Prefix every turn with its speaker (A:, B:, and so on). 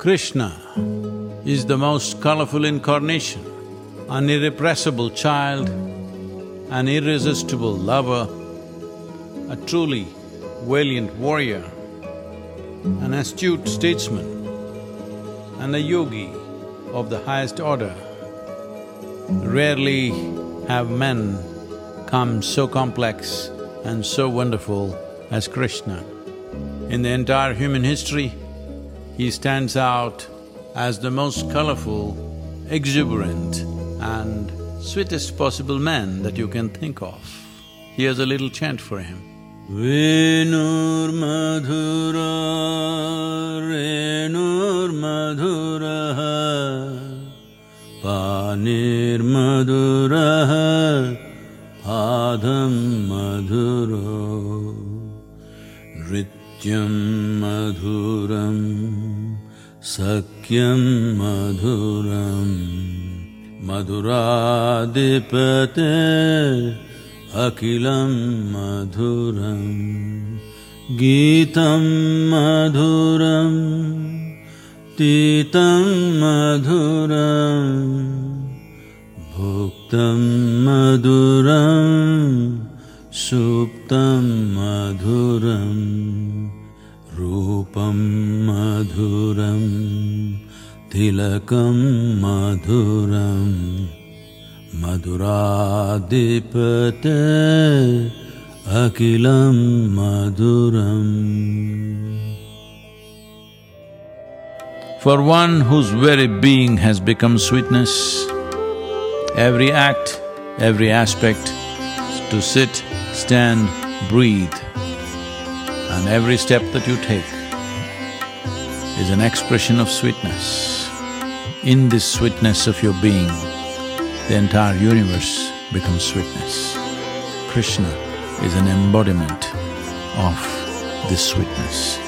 A: Krishna is the most colorful incarnation, an irrepressible child, an irresistible lover, a truly valiant warrior, an astute statesman, and a yogi of the highest order. Rarely have men come so complex and so wonderful as Krishna. In the entire human history, he stands out as the most colorful, exuberant and sweetest possible man that you can think of. Here's a little chant for him. Venur madhura, renur madhura, panir madhura, padam madhuro, nrityam madhuram. सख्यं मधुरम् मधुराधिपते अखिलं मधुरम् गीतं मधुरं तीतं मधुरम् भुक्तं मधुरं सुप्तं मधुरम् रूपं मधुरं तिलकं मधुरं मधुराधिपते अखिलं मधुरम् For one whose very being has become sweetness, every act, every aspect, to sit, stand, breathe, and every step that you take is an expression of sweetness. In this sweetness of your being, the entire universe becomes sweetness. Krishna is an embodiment of this sweetness.